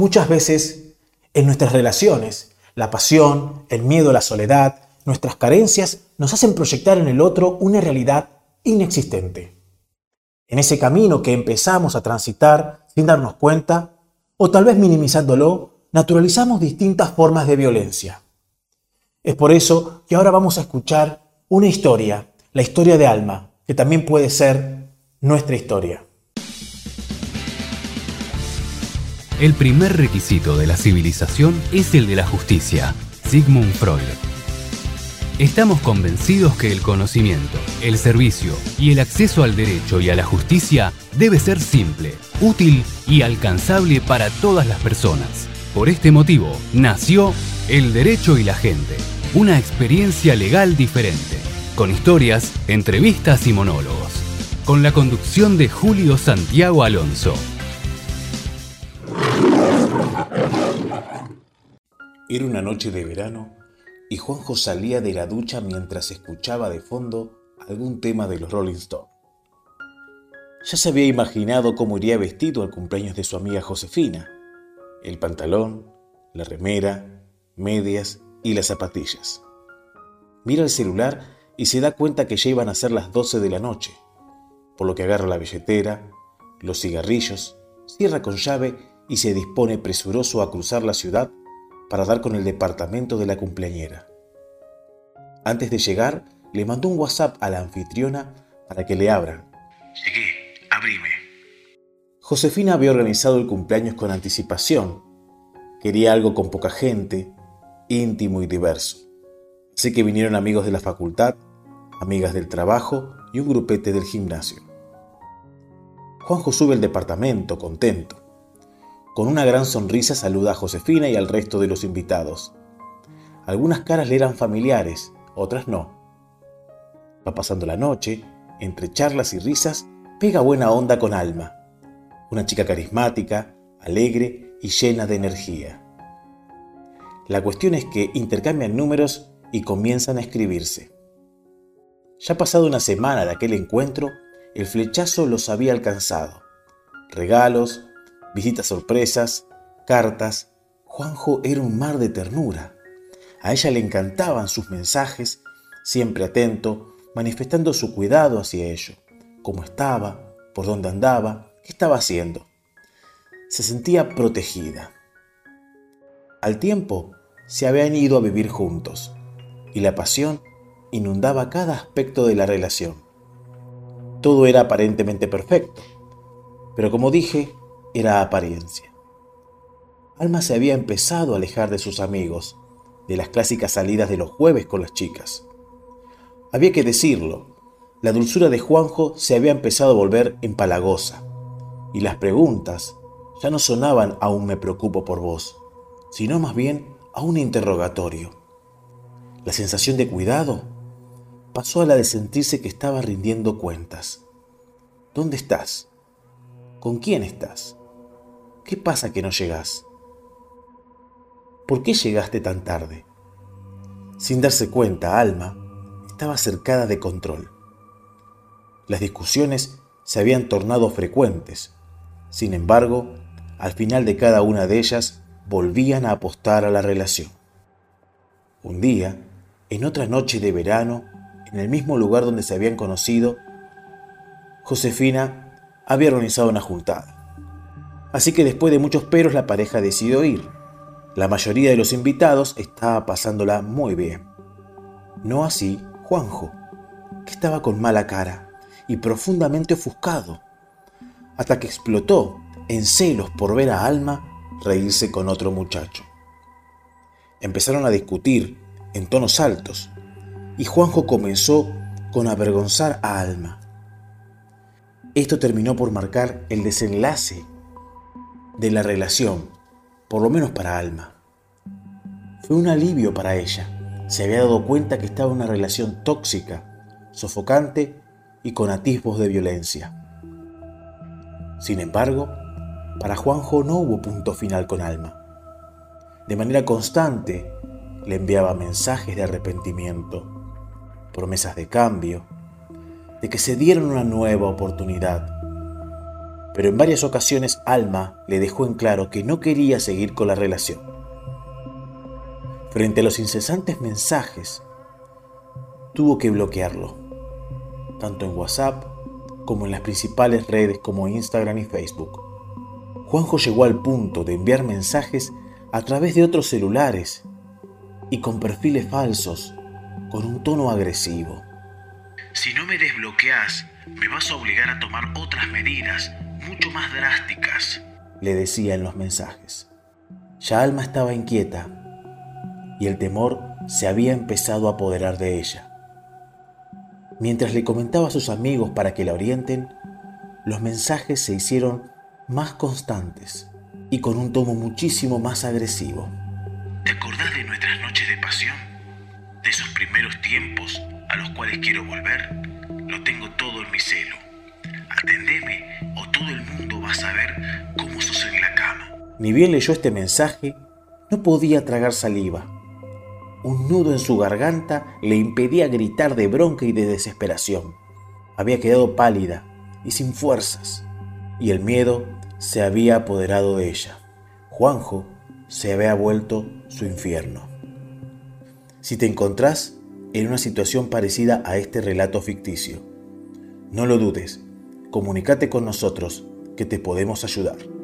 Muchas veces en nuestras relaciones, la pasión, el miedo la soledad, nuestras carencias nos hacen proyectar en el otro una realidad inexistente. En ese camino que empezamos a transitar sin darnos cuenta, o tal vez minimizándolo, naturalizamos distintas formas de violencia. Es por eso que ahora vamos a escuchar una historia, la historia de Alma, que también puede ser nuestra historia. El primer requisito de la civilización es el de la justicia. Sigmund Freud. Estamos convencidos que el conocimiento, el servicio y el acceso al derecho y a la justicia debe ser simple, útil y alcanzable para todas las personas. Por este motivo, nació El Derecho y la Gente, una experiencia legal diferente, con historias, entrevistas y monólogos, con la conducción de Julio Santiago Alonso. Era una noche de verano y Juanjo salía de la ducha mientras escuchaba de fondo algún tema de los Rolling Stones. Ya se había imaginado cómo iría vestido al cumpleaños de su amiga Josefina, el pantalón, la remera, medias y las zapatillas. Mira el celular y se da cuenta que ya iban a ser las 12 de la noche, por lo que agarra la billetera, los cigarrillos, cierra con llave y se dispone presuroso a cruzar la ciudad para dar con el departamento de la cumpleañera. Antes de llegar, le mandó un WhatsApp a la anfitriona para que le abran. Llegué, abrime. Josefina había organizado el cumpleaños con anticipación. Quería algo con poca gente, íntimo y diverso. Así que vinieron amigos de la facultad, amigas del trabajo y un grupete del gimnasio. Juanjo sube al departamento, contento. Con una gran sonrisa saluda a Josefina y al resto de los invitados. Algunas caras le eran familiares, otras no. Va pasando la noche, entre charlas y risas, pega buena onda con Alma una chica carismática, alegre y llena de energía. La cuestión es que intercambian números y comienzan a escribirse. Ya pasado una semana de aquel encuentro, el flechazo los había alcanzado. Regalos, visitas sorpresas, cartas. Juanjo era un mar de ternura. A ella le encantaban sus mensajes, siempre atento, manifestando su cuidado hacia ello, cómo estaba, por dónde andaba, ¿Qué estaba haciendo? Se sentía protegida. Al tiempo, se habían ido a vivir juntos y la pasión inundaba cada aspecto de la relación. Todo era aparentemente perfecto, pero como dije, era apariencia. Alma se había empezado a alejar de sus amigos, de las clásicas salidas de los jueves con las chicas. Había que decirlo, la dulzura de Juanjo se había empezado a volver empalagosa y las preguntas ya no sonaban a un me preocupo por vos, sino más bien a un interrogatorio. La sensación de cuidado pasó a la de sentirse que estaba rindiendo cuentas. ¿Dónde estás? ¿Con quién estás? ¿Qué pasa que no llegas? ¿Por qué llegaste tan tarde? Sin darse cuenta, Alma estaba cercada de control. Las discusiones se habían tornado frecuentes sin embargo, al final de cada una de ellas volvían a apostar a la relación. Un día, en otra noche de verano, en el mismo lugar donde se habían conocido, Josefina había organizado una juntada. Así que después de muchos peros la pareja decidió ir. La mayoría de los invitados estaba pasándola muy bien. No así Juanjo, que estaba con mala cara y profundamente ofuscado hasta que explotó en celos por ver a Alma reírse con otro muchacho. Empezaron a discutir en tonos altos y Juanjo comenzó con avergonzar a Alma. Esto terminó por marcar el desenlace de la relación, por lo menos para Alma. Fue un alivio para ella. Se había dado cuenta que estaba en una relación tóxica, sofocante y con atisbos de violencia. Sin embargo, para Juanjo no hubo punto final con Alma. De manera constante le enviaba mensajes de arrepentimiento, promesas de cambio, de que se dieran una nueva oportunidad. Pero en varias ocasiones Alma le dejó en claro que no quería seguir con la relación. Frente a los incesantes mensajes, tuvo que bloquearlo, tanto en WhatsApp como en las principales redes como Instagram y Facebook. Juanjo llegó al punto de enviar mensajes a través de otros celulares y con perfiles falsos, con un tono agresivo. Si no me desbloqueas, me vas a obligar a tomar otras medidas mucho más drásticas, le decía en los mensajes. Ya Alma estaba inquieta y el temor se había empezado a apoderar de ella. Mientras le comentaba a sus amigos para que la orienten, los mensajes se hicieron más constantes y con un tono muchísimo más agresivo. ¿Te acordás de nuestras noches de pasión? ¿De esos primeros tiempos a los cuales quiero volver? Lo tengo todo en mi celo. Atendeme o todo a saber cómo sos en la cama. Ni bien leyó este mensaje, no podía tragar saliva un nudo en su garganta le impedía gritar de bronca y de desesperación. Había quedado pálida y sin fuerzas, y el miedo se había apoderado de ella. Juanjo se había vuelto su infierno. Si te encontrás en una situación parecida a este relato ficticio, no lo dudes, comunícate con nosotros que te podemos ayudar.